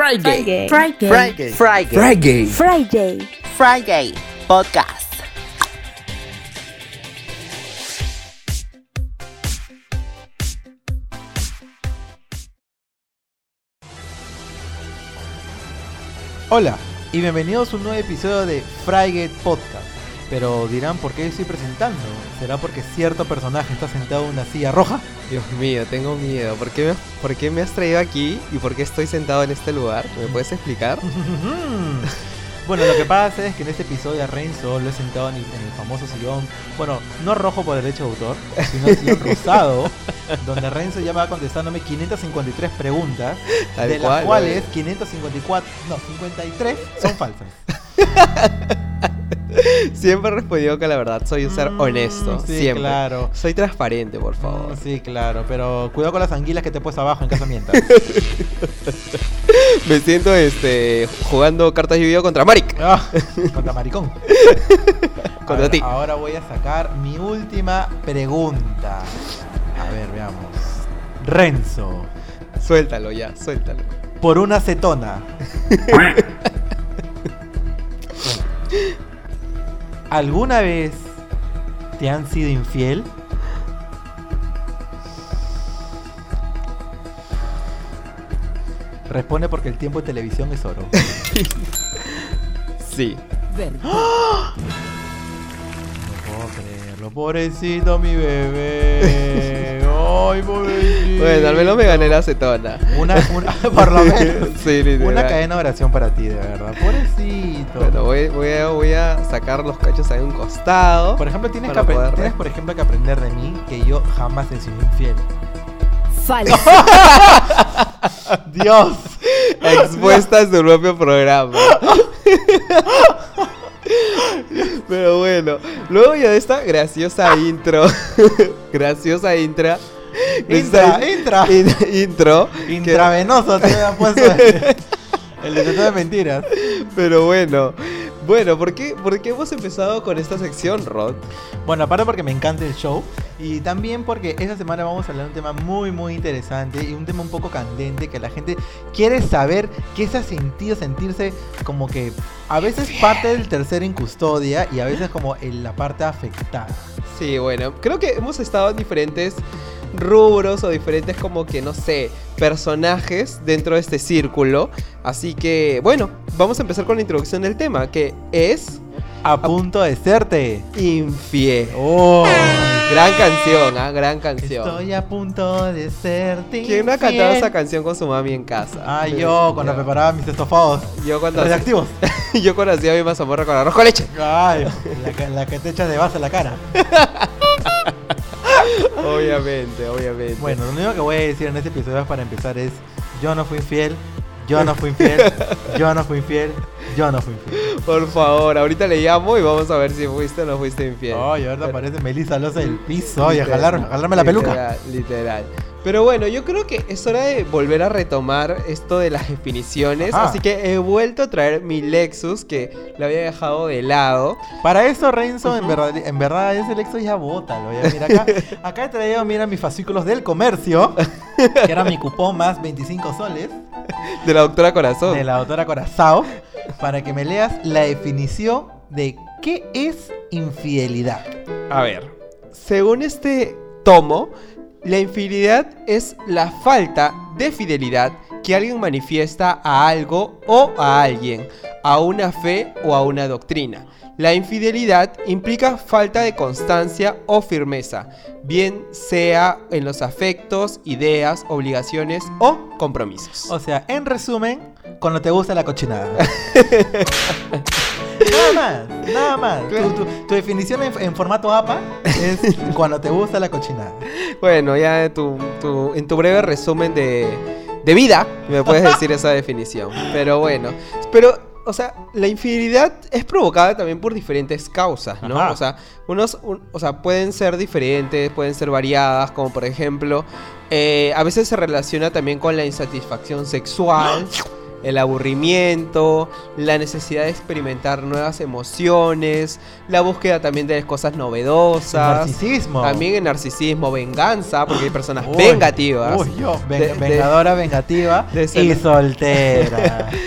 Friday. Friday. Friday. Friday. Friday. Friday. Friday Podcast. Hola y bienvenidos a un nuevo episodio de Frygate Podcast. Pero dirán por qué estoy presentando. ¿Será porque cierto personaje está sentado en una silla roja? Dios mío, tengo miedo. ¿Por qué, me, ¿Por qué me has traído aquí y por qué estoy sentado en este lugar? ¿Me puedes explicar? bueno, lo que pasa es que en este episodio a Renzo lo he sentado en el, en el famoso sillón, bueno, no rojo por derecho de autor, sino el sillón rosado, donde Renzo ya va contestándome 553 preguntas, Tal de cual, las cuales oye. 554, no, 53 son falsas. Siempre he respondido que la verdad soy un ser Mm, honesto. sí, siempre. claro. Soy transparente, por favor. Mm, Sí, claro, pero cuidado con las anguilas que te puesto abajo en casamiento. Me siento este jugando cartas de video contra Marik. Ah, contra maricón. Contra ver, ti. Ahora voy a sacar mi última pregunta. A ver, veamos. Renzo, Suéltalo ya, suéltalo. por una acetona. ¿Alguna vez te han sido infiel? Responde porque el tiempo en televisión es oro. Sí. No puedo creerlo. Pobrecito mi bebé. Ay. Bueno, al menos me gané la acetona. Una, una- por lo menos. Sí, literal. Una cadena de oración para ti, de verdad. Pobrecito. Bueno, voy, voy a, voy a sacar los cachos ahí a un costado. por ejemplo, tienes, que poder tienes, por ejemplo, que aprender de mí que yo jamás he sido infiel. Falso. Dios. expuesta en su propio programa. Pero bueno, luego ya de esta graciosa intro, graciosa intra, Intra, intra. in- intro, que- Intravenoso te había puesto el, el detector de mentiras. pero bueno, bueno, ¿por qué, ¿por qué hemos empezado con esta sección, Rod? Bueno, aparte porque me encanta el show y también porque esta semana vamos a hablar de un tema muy muy interesante y un tema un poco candente que la gente quiere saber qué se ha sentido sentirse como que a veces parte del tercero en custodia y a veces como en la parte afectada. Sí, bueno, creo que hemos estado en diferentes rubros o diferentes como que, no sé, personajes dentro de este círculo. Así que, bueno, vamos a empezar con la introducción del tema, que es A punto de serte. Infiel. Oh, Gran canción, ¿ah? Gran canción. estoy a punto de serte. ¿Quién no ha cantado esa canción con su mami en casa? Ah, yo cuando Yo- preparaba mis estofados Yo cuando, radioactivos. yo cuando hacía mi mazamorra con arroz con leche. Ay, la, que- la que te echas de base a la cara. Obviamente, obviamente. Bueno, lo único que voy a decir en este episodio para empezar es yo no fui infiel, yo no fui infiel, yo no fui infiel, yo no fui infiel. Por favor, ahorita le llamo y vamos a ver si fuiste o no fuiste infiel. Ay, ahorita Pero- aparece Melissa Loza del piso, oye, a Literal, jalar, a jalarme la peluca. Literal, literal. Pero bueno, yo creo que es hora de volver a retomar esto de las definiciones. Ajá. Así que he vuelto a traer mi Lexus que lo había dejado de lado. Para eso, Renzo, en verdad, en verdad ese Lexo ya bótalo. Ya. Mira, acá, acá he traído, mira, mis fascículos del comercio, que era mi cupón más 25 soles, De la doctora Corazón. de la autora Corazao, para que me leas la definición de qué es infidelidad. A ver, según este tomo, la infidelidad es la falta de fidelidad que alguien manifiesta a algo o a alguien, a una fe o a una doctrina. La infidelidad implica falta de constancia o firmeza, bien sea en los afectos, ideas, obligaciones o compromisos. O sea, en resumen, cuando te gusta la cochinada. nada más, nada más. Tu, tu- tu definición en, en formato APA es cuando te gusta la cochinada. Bueno, ya en tu, tu- en tu breve resumen de, de vida me puedes decir esa definición. Pero bueno, pero, o sea, la infidelidad es provocada también por diferentes causas, ¿no? Ajá. O sea, unos, un- o sea, pueden ser diferentes, pueden ser variadas, como por ejemplo, eh, a veces se relaciona también con la insatisfacción sexual. El aburrimiento, la necesidad de experimentar nuevas emociones, la búsqueda también de cosas novedosas. Narcisismo. También el narcisismo, venganza, porque hay personas Uy, vengativas. Uy, yo, ven- De- de- vengadora, vengativa y soltera.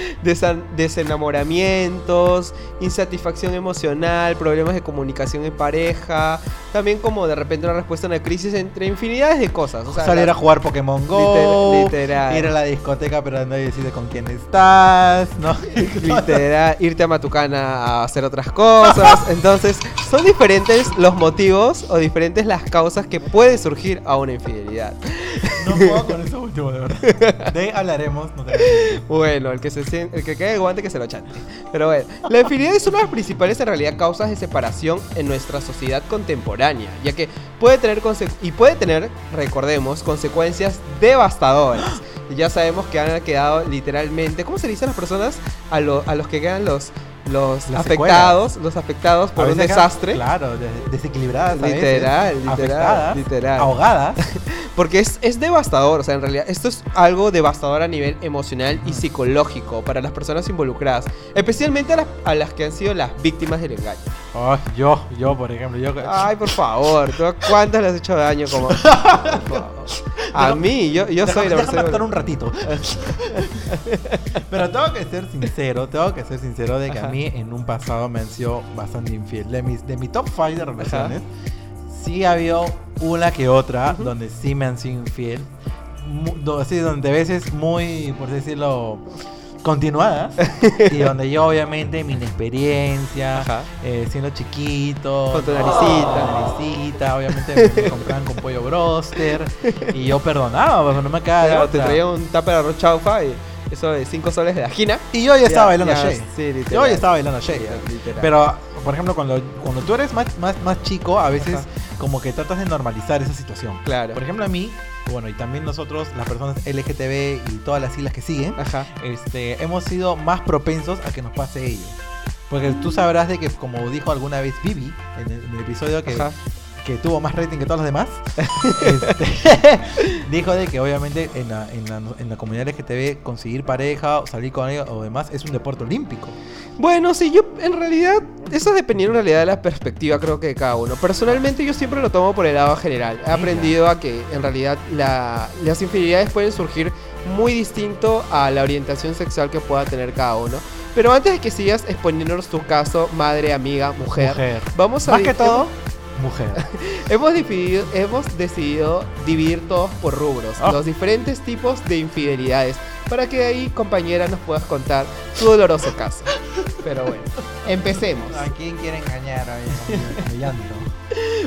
Desenamoramientos, insatisfacción emocional, problemas de comunicación en pareja, también como de repente una respuesta a una crisis entre infinidades de cosas. O sea, Salir la- a jugar Pokémon Go, Liter- literal. ir a la discoteca pero nadie decide con quién estás, ¿no? literal, irte a Matucana a hacer otras cosas. Entonces, son diferentes los motivos o diferentes las causas que puede surgir a una infidelidad. No puedo con eso último, de verdad. De ahí hablaremos, no te. Bueno, el que se sien- el que caiga el guante que se lo chante. Pero bueno, la infidelidad es una de las principales en realidad causas de separación en nuestra sociedad contemporánea, ya que puede tener y puede tener, recordemos, consecuencias devastadoras. Ya sabemos que han quedado literalmente, ¿cómo se dice a las personas a, lo- a los que quedan los los Las afectados, los afectados por un desastre? Claro, des- desequilibradas. veces, Literal, literal, literal. Ahogadas. Porque es, es devastador, o sea, en realidad esto es algo devastador a nivel emocional y psicológico para las personas involucradas, especialmente a las, a las que han sido las víctimas del engaño. Oh, yo, yo, por ejemplo, yo. Ay, por favor, ¿tú a cuántas le has hecho daño como... Por favor. A mí, yo, yo soy la persona... un ratito. Pero tengo que ser sincero, tengo que ser sincero de que Ajá. a mí en un pasado me han sido bastante infiel. De, mis, de mi top 5 de relaciones, sí ha habido una que otra donde sí me han sido infiel. Do- así, donde a veces muy, por decirlo, continuadas. y donde yo obviamente mi inexperiencia, eh, siendo chiquito, Con tu ¿no? naricita. naricita, obviamente me, compraban con pollo broster. Y yo perdonaba, porque no me de Claro, te traía un tupper arroz chaufa y eso de 5 soles de la esquina. Y yo ya estaba bailando Shay. sí, literal. Yo ya estaba bailando Shay. Literal. Pero, por ejemplo, cuando, cuando tú eres más, más, más chico, a veces Ajá. como que tratas de normalizar esa situación. Claro. Por ejemplo, a mí, bueno, y también nosotros, las personas LGTB y todas las siglas que siguen, Ajá. este, hemos sido más propensos a que nos pase ello. Porque tú sabrás de que, como dijo alguna vez Vivi en el, en el episodio que, Ajá. Que tuvo más rating que todos los demás, este, dijo de que obviamente en la, en, la, en la comunidad LGTB conseguir pareja o salir con ella o demás es un deporte olímpico. Bueno, sí, yo en realidad, eso dependiendo en realidad de la perspectiva creo que de cada uno. Personalmente yo siempre lo tomo por el lado general. He aprendido a que en realidad la- las infidelidades pueden surgir muy distinto a la orientación sexual que pueda tener cada uno. Pero antes de que sigas exponiéndonos tu caso, madre, amiga, mujer, Mujer. vamos a Más que todo, mujer. Hemos, dividido- hemos decidido dividir todos por rubros, Ah. los diferentes tipos de infidelidades, para que de ahí, compañera, nos puedas contar tu doloroso caso. Pero bueno, empecemos. ¿A quién quiere engañar? Llanto.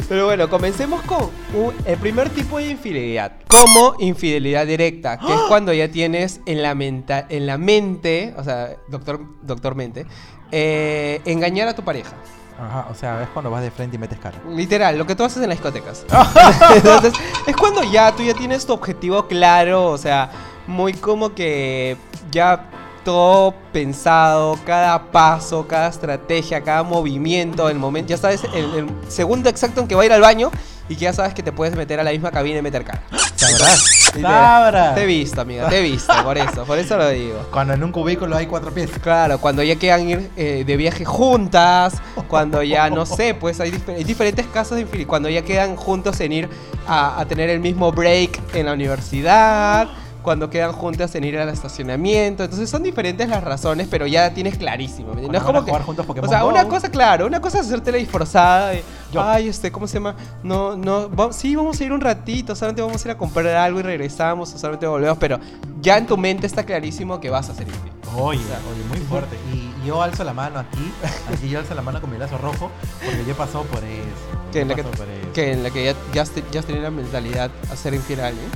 Pero bueno, comencemos con un- el primer tipo de infidelidad, como infidelidad directa, que es cuando ya tienes en la, menta- en la mente, o sea, doctor, doctor mente, eh, engañar a tu pareja. Ajá, o sea, es cuando vas de frente y metes cara. Literal, lo que tú haces en las discotecas. Entonces, es cuando ya tú ya tienes tu objetivo claro, o sea, muy como que ya todo pensado, cada paso, cada estrategia, cada movimiento, el momento, ya sabes el, el segundo exacto en que va a ir al baño y que ya sabes que te puedes meter a la misma cabina y meter cara. Sabrás. Sabrás. Te he visto, amiga, te he visto, por eso, por eso lo digo. Cuando en un cubículo hay cuatro pies. Claro, cuando ya quieran ir eh, de viaje juntas, cuando ya no sé, pues hay, difer- hay diferentes casos de cuando ya quedan juntos en ir a, a tener el mismo break en la universidad, cuando quedan juntas en ir al estacionamiento, entonces son diferentes las razones, pero ya tienes clarísimo. No es como que, jugar juntos Pokémon o sea, Go. una cosa, claro, una cosa es hacerte la disforzada de, Yo. ay, este, ¿cómo se llama? No, no, sí, vamos a ir un ratito, solamente vamos a ir a comprar algo y regresamos, o solamente volvemos, pero ya en tu mente está clarísimo que vas a ser infiel. Oye, O sea, oye, muy fuerte. Y yo alzo la mano aquí, aquí yo alzo la mano con mi lazo rojo, porque yo he pasado por eso. Que en la que, que en la que ya, ya, ya has tenido la mentalidad a ser infiel a alguien.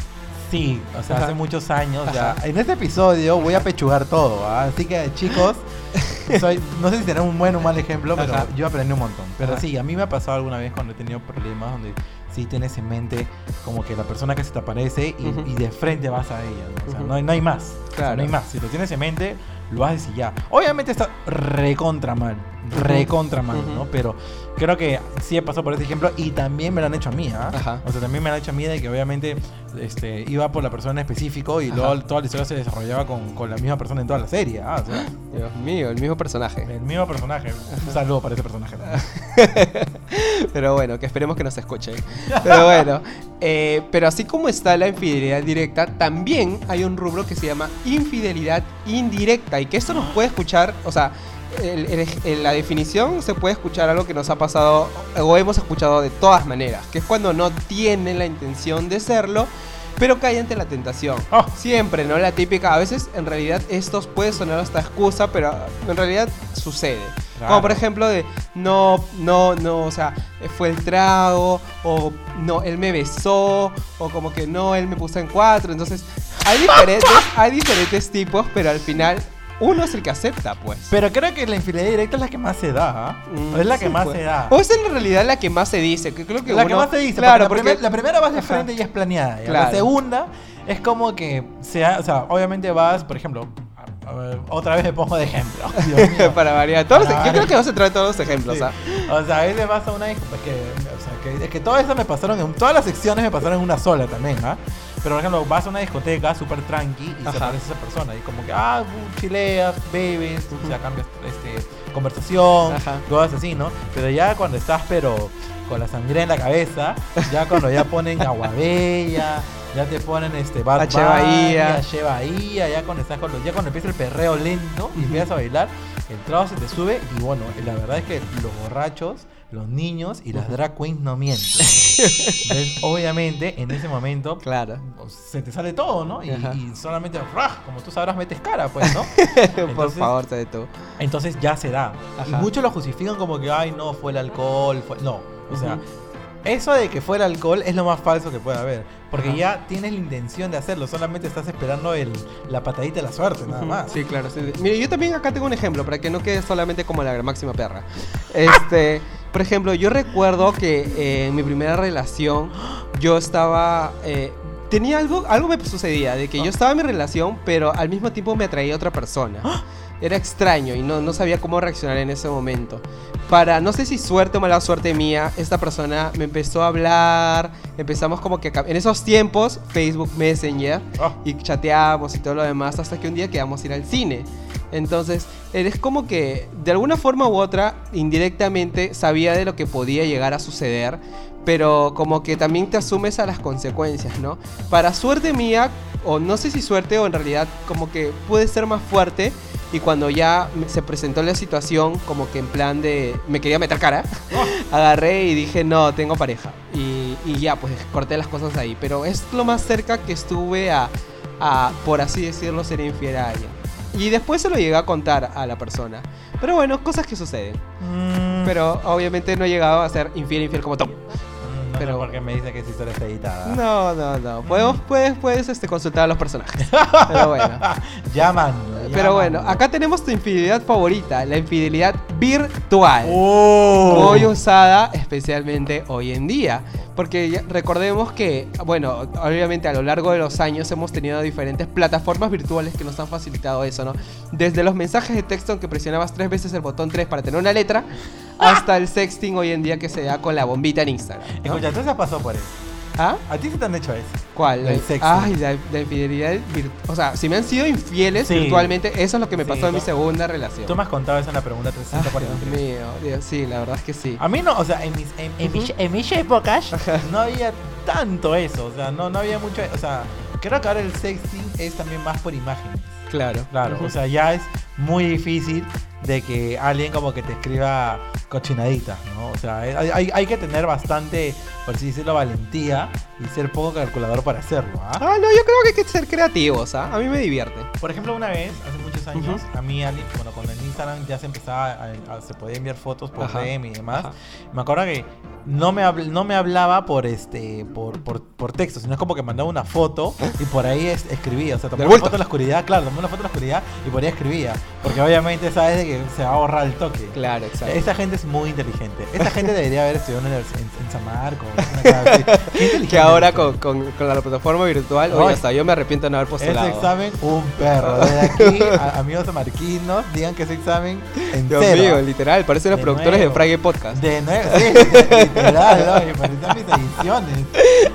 Sí, o sea, hace muchos años ya. En este episodio voy a pechugar todo, ¿ah? así que chicos, soy, no sé si será un buen o un mal ejemplo, pero Ajá. yo aprendí un montón. Pero Ajá. sí, a mí me ha pasado alguna vez cuando he tenido problemas donde sí tienes en mente como que la persona que se te aparece y, de frente vas a ella, ¿no? O sea, no, hay, no hay más. O sea, Claro. no hay más. Si lo tienes en mente, lo haces y ya. Obviamente está recontra mal. Recontra mal, Ujú. ¿no? Pero creo que sí he pasado por ese ejemplo y también me lo han hecho a mí, ¿ah? Ajá. O sea, también me lo han hecho a mí de que obviamente este, iba por la persona en específico y Ajá. luego toda la historia se desarrollaba con, con la misma persona en toda la serie, ¿ah? O sea, Dios mío, el mismo personaje. el mismo personaje. Un saludo para ese personaje. Pero bueno, que esperemos que nos escuchen. Pero bueno, eh, pero así como está la infidelidad directa, también hay un rubro que se llama infidelidad indirecta y que esto nos puede escuchar, o sea, el- la definición se puede escuchar algo que nos ha pasado o hemos escuchado de todas maneras, que es cuando no tienen la intención de serlo, pero cae ante la tentación. Oh. Siempre, ¿no? La típica, a veces en realidad esto puede sonar hasta excusa, pero en realidad sucede. Claro. Como por ejemplo de, no, no, no, o sea, fue el trago, o no, él me besó, o como que no, él me puso en cuatro. Entonces, hay diferentes, hay diferentes tipos, pero al final uno es el que acepta, pues. Pero creo que la infidelidad directa es la que más se da, ¿ah? Mm, es la que sí, más pues. se da. O es en realidad la que más se dice, que creo que la que uno- más se dice, Claro, porque, porque, la, primer- la primera vas de frente y es planeada. ya. La segunda es como que se ha- o sea, obviamente vas, por ejemplo, a- ver, otra vez me pongo de ejemplo. Para variar. Todos Para yo creo que vamos a traer todos los ejemplos, Sí. ¿ah? O sea, a veces vas a una disco- es que, o sea, que, es que todo eso me pasaron en todas las secciones me pasaron en una sola también, ¿ah? Pero por ejemplo, vas a una discoteca súper tranqui y Ajá. se aparece esa persona y como que, ah, uh, chileas, bebes, o sea, cambias este, conversación, Ajá. cosas así, ¿no? Pero ya cuando estás, pero con la sangre en la cabeza, ya cuando ya ponen aguabella, ya te ponen este Bad H. Bahía. H. Bahía, ya cuando estás con los, ya cuando empieza el perreo lento y empiezas a bailar, el trago se te sube y bueno, la verdad es que los borrachos, los niños y las drag queens no mienten. Entonces, obviamente, en ese momento Claro. se te sale todo, ¿no? Y, solamente, ¡rah! como tú sabrás, metes cara, pues, ¿no? Por favor, te tú. Entonces ya se da. Y muchos lo justifican como que, ay, no, fue el alcohol. Fue... No, o sea, eso de que fue el alcohol es lo más falso que puede haber. Porque Ajá. ya tienes la intención de hacerlo, solamente estás esperando el, la patadita de la suerte, nada más. Sí, claro. sí. Mire, yo también acá tengo un ejemplo para que no quede solamente como la máxima perra. Este, por ejemplo, yo recuerdo que eh, en mi primera relación yo estaba eh, tenía algo algo me sucedía de que yo estaba en mi relación, pero al mismo tiempo me atraía otra persona. Era extraño y no, no sabía cómo reaccionar en ese momento. Para, no sé si suerte o mala suerte mía, esta persona me empezó a hablar, empezamos como que en esos tiempos, Facebook Messenger, Ah. y chateamos y todo lo demás hasta que un día quedamos a ir al cine. Entonces, eres como que de alguna forma u otra, indirectamente, sabía de lo que podía llegar a suceder, pero como que también te asumes a las consecuencias, ¿no? Para suerte mía, o no sé si suerte o en realidad como que pude ser más fuerte y cuando ya se presentó la situación como que en plan de me quería meter cara, agarré y dije no, tengo pareja y, y ya pues corté las cosas ahí, pero es lo más cerca que estuve a, a, por así decirlo, ser infiel a alguien. Y después se lo llegué a contar a la persona. Pero bueno, cosas que suceden. Mm, Pero obviamente no he llegado a ser infiel, infiel como Tom. Mm, no pero- sé por qué me dice que esa historia está editada. No, no, no. Podemos, puedes, puedes este, consultar a los personajes. Pero bueno. Llamando. Pero bueno, acá tenemos tu infidelidad favorita, la infidelidad virtual. Oh. Muy usada especialmente hoy en día. Porque recordemos que, bueno, obviamente a lo largo de los años hemos tenido diferentes plataformas virtuales que nos han facilitado eso, ¿no? Desde los mensajes de texto en que presionabas tres veces el botón 3 para tener una letra, hasta el sexting hoy en día que se da con la bombita en Instagram. ¿no? Escucha, entonces pasó por eso. ¿Ah? ¿A ti se te han hecho eso? ¿Cuál? El sexting. Ay, la, la infidelidad. O sea, si me han sido infieles Sí. virtualmente, eso es lo que me Sí, pasó en mi segunda relación. Tú me has contado eso en la pregunta Ay, Dios 343. mío, Dios, sí, la verdad es que sí. A mí no, o sea, en mis, en, en mis, en mis épocas no había tanto eso, o sea, no, no había mucho, o sea, creo que ahora el sexting es también más por imagen. Claro. Claro, o sea, ya es muy difícil de que alguien como que te escriba cochinadita, ¿no? O sea, hay, hay- que tener bastante, por así decirlo, valentía y ser poco calculador para hacerlo, ¿ah? Ah, no, yo creo que hay que ser creativos, ¿ah? A mí me divierte. Por ejemplo, una vez, hace muchos años, Ujú. a mí, alguien, bueno, cuando en Instagram ya se empezaba, a, a- se podía enviar fotos por Ajá, DM y demás, ajá. me acuerdo que no me, habl- no me hablaba por este por, por, por texto, sino es como que mandaba una foto y por ahí es- escribía, o sea, tomaba una foto en la oscuridad, claro, tomaba una foto en la oscuridad y por ahí escribía, porque obviamente sabes de que se va a borrar el toque. Claro, exacto. Esta gente es muy inteligente. Esta gente debería haber estudiado en, en, en San Marcos. Que ahora con, con- con la plataforma virtual, oye, hasta yo me arrepiento de no haber Ese postulado. examen, un perro. Desde aquí, a- amigos samarquinos, digan que ese examen en Dios mío, literal, parecen los De productores nuevo. de Friday Podcast. De nuevo, sí, literal, oye, parecían mis ediciones.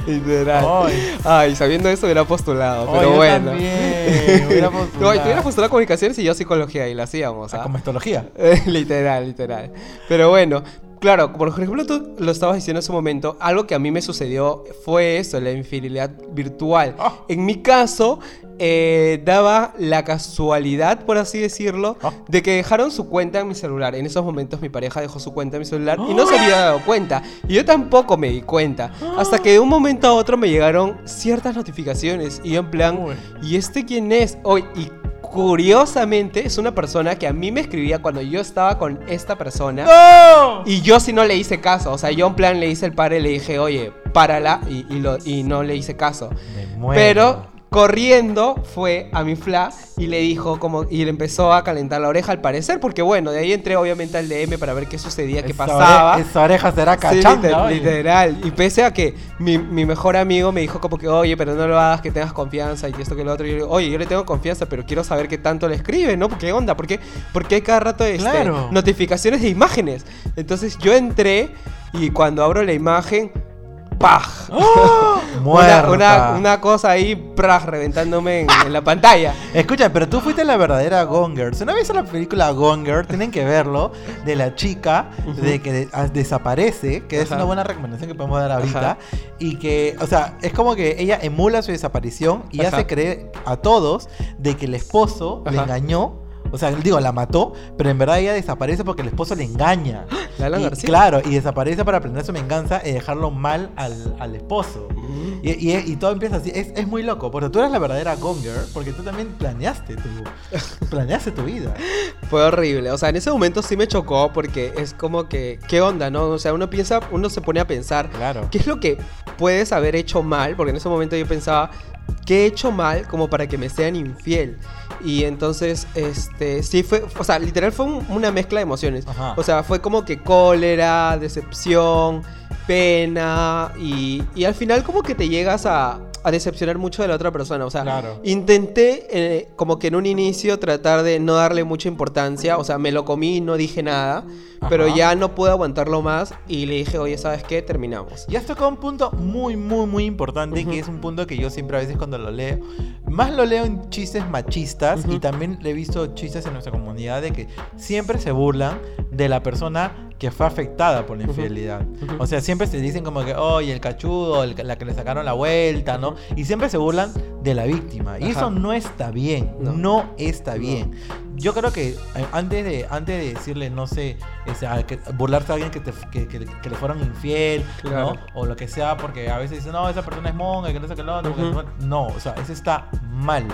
Literal. Ay. Ay, sabiendo eso hubiera postulado, pero yo bueno. también, hubiera No, postulado. yo hubiera postulado comunicaciones y yo psicología y la hacíamos. Ah, ¿ah? como histología. Eh, literal, literal. Pero bueno, claro, por ejemplo, tú lo estabas diciendo en su momento, algo que a mí me sucedió fue eso, la infidelidad virtual. Ah. En mi caso, eh, daba la casualidad, por así decirlo, Ah. de que dejaron su cuenta en mi celular. En esos momentos mi pareja dejó su cuenta en mi celular y no se había dado cuenta. Y yo tampoco me di cuenta. Hasta que de un momento a otro me llegaron ciertas notificaciones y yo en plan, Uy. ¿y este quién es? Hoy y curiosamente es una persona que a mí me escribía cuando yo estaba con esta persona. ¡No! Y yo sí no le hice caso. O sea, yo en plan le hice el padre y le dije, oye, párala. Y, y lo, y no le hice caso. Me muero. Pero corriendo fue a mi fla y le dijo como y le empezó a calentar la oreja al parecer porque bueno de ahí entré obviamente al DM para ver qué sucedía qué Esa pasaba ore- esa oreja será Sí, oye. literal. Y pese a que mi, mi mejor amigo me dijo como que, oye, pero no lo hagas, que tengas confianza y esto que lo otro. Y yo le digo, oye, yo le tengo confianza, pero quiero saber qué tanto le escribe, ¿no? ¿Qué onda? ¿Por qué, porque hay cada rato este, Claro. notificaciones de imágenes? Entonces yo entré y cuando abro la imagen, ¡paj! Una, Muerta. una, una cosa ahí, ¡praj! reventándome en, en la pantalla. Escucha, pero tú fuiste la verdadera Gone Girl. Si no viste la película Gone Girl, tienen que verlo. De la chica de que de- ah, desaparece, que es una buena recomendación que podemos dar ahorita. Ajá. Y que, o sea, es como que ella emula su desaparición y Ajá. hace creer a todos de que el esposo le engañó. O sea, digo, la mató, pero en verdad ella desaparece porque el esposo le engaña. Y, García. claro, y desaparece para planear su venganza y dejarlo mal al, al esposo. Mm. Y, y- y todo empieza así. Es, es muy loco. Porque tú eres la verdadera Gone Girl. Porque tú también planeaste tu, planeaste tu vida. Fue horrible. O sea, en ese momento sí me chocó porque es como que, ¿qué onda, no? O sea, uno piensa, uno se pone a pensar, Claro. ¿qué es lo que puedes haber hecho mal? Porque en ese momento yo pensaba, ¿qué he hecho mal como para que me sean infiel? Y entonces, este, sí fue, o sea, literal fue un- una mezcla de emociones. Ajá. O sea, fue como que cólera, decepción, pena y, y al final como que te llegas a, a decepcionar mucho de la otra persona. O sea, Claro. intenté eh, como que en un inicio tratar de no darle mucha importancia. O sea, me lo comí, no dije nada. Pero ya no pude aguantarlo más y le dije, oye, ¿sabes qué? Terminamos. Y has tocado un punto muy, muy, muy importante, Ujú. que es un punto que yo siempre a veces cuando lo leo, más lo leo en chistes machistas y también le he visto chistes en nuestra comunidad de que siempre se burlan de la persona que fue afectada por la infidelidad. O sea, siempre se dicen como que, oye, el cachudo, el- la que le sacaron la vuelta, ¿no? Y siempre se burlan de la víctima. Y Ajá. eso no está bien, No. no, está No. bien. Yo creo que eh, antes de, antes de decirle, no sé, que- burlarse a alguien que, te, que, que- que le fueron infiel, Claro. ¿no? O lo que sea, porque a veces dicen, no, esa persona es monga, que no sé qué no- No, o sea, eso está mal.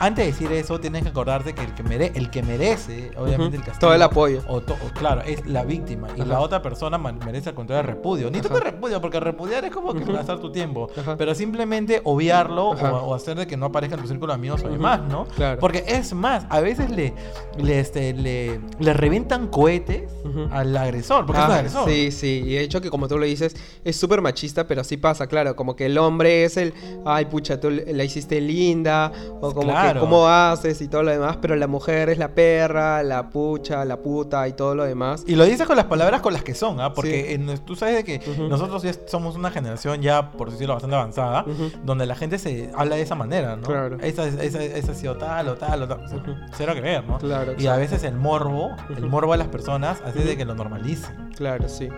Antes de decir eso, tienes que acordarte que el que, mere- el que merece, obviamente, el castigo. Todo el apoyo. O to- o claro, es la víctima. Y Ajá. la otra persona merece al contrario repudio. Ni Ajá. tanto repudio, porque repudiar es como que Ujú. gastar tu tiempo. Ajá. Pero simplemente obviarlo o, o hacer de que no aparezca en tu círculo de amigos o demás, ¿no? Claro. Porque es más, a veces le, le, este, le, le revientan cohetes al agresor, porque es un Ah, agresor. Sí, sí, y de hecho que como tú lo dices, es súper machista, pero así pasa, claro, como que el hombre es el, ay pucha, tú la hiciste linda, o como Claro. que cómo haces y todo lo demás, pero la mujer es la perra, la pucha, la puta y todo lo demás. Y lo dices con las palabras con las que son, ¿ah? Porque Sí. en- tú sabes de que Ujú. nosotros ya somos una generación ya, por decirlo, bastante avanzada, Ujú. donde la gente se habla de esa manera, ¿no? Claro. Esa, esa, esa ha sido tal o tal o tal. O sea, Ujú. Cero que ver, ¿no? Claro, Y a veces el morbo, el morbo de las personas hace de que lo normalicen. Claro, sí.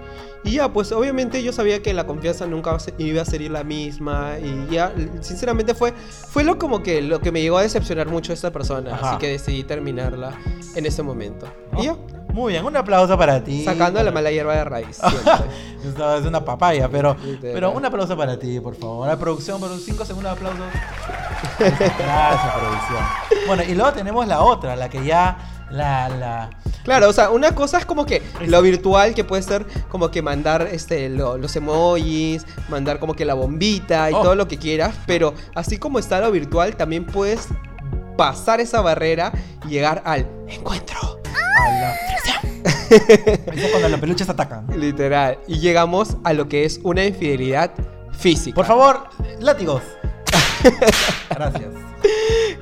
Y ya, pues obviamente yo sabía que la confianza nunca iba a ser la misma y ya, sinceramente fue, fue lo como que lo que me llegó a decepcionar mucho a esta persona, Ajá. así que decidí terminarla en ese momento. Y ya, Muy bien, un aplauso para ti. sacando la mala hierba de raíz. Esta es una papaya, pero, pero un aplauso para ti, por favor. La producción, por un 5 segundos de aplausos. Gracias, producción. Bueno, y luego tenemos la otra, la que ya. La. la Claro, o sea, una cosa es como que lo virtual, que puede ser como que mandar este, lo- los emojis, mandar como que la bombita y Oh. todo lo que quieras, pero así como está lo virtual, también puedes pasar esa barrera y llegar al encuentro. a la- Eso es cuando los peluches atacan. Literal. Y llegamos a lo que es una infidelidad física. Por favor, látigos. Gracias.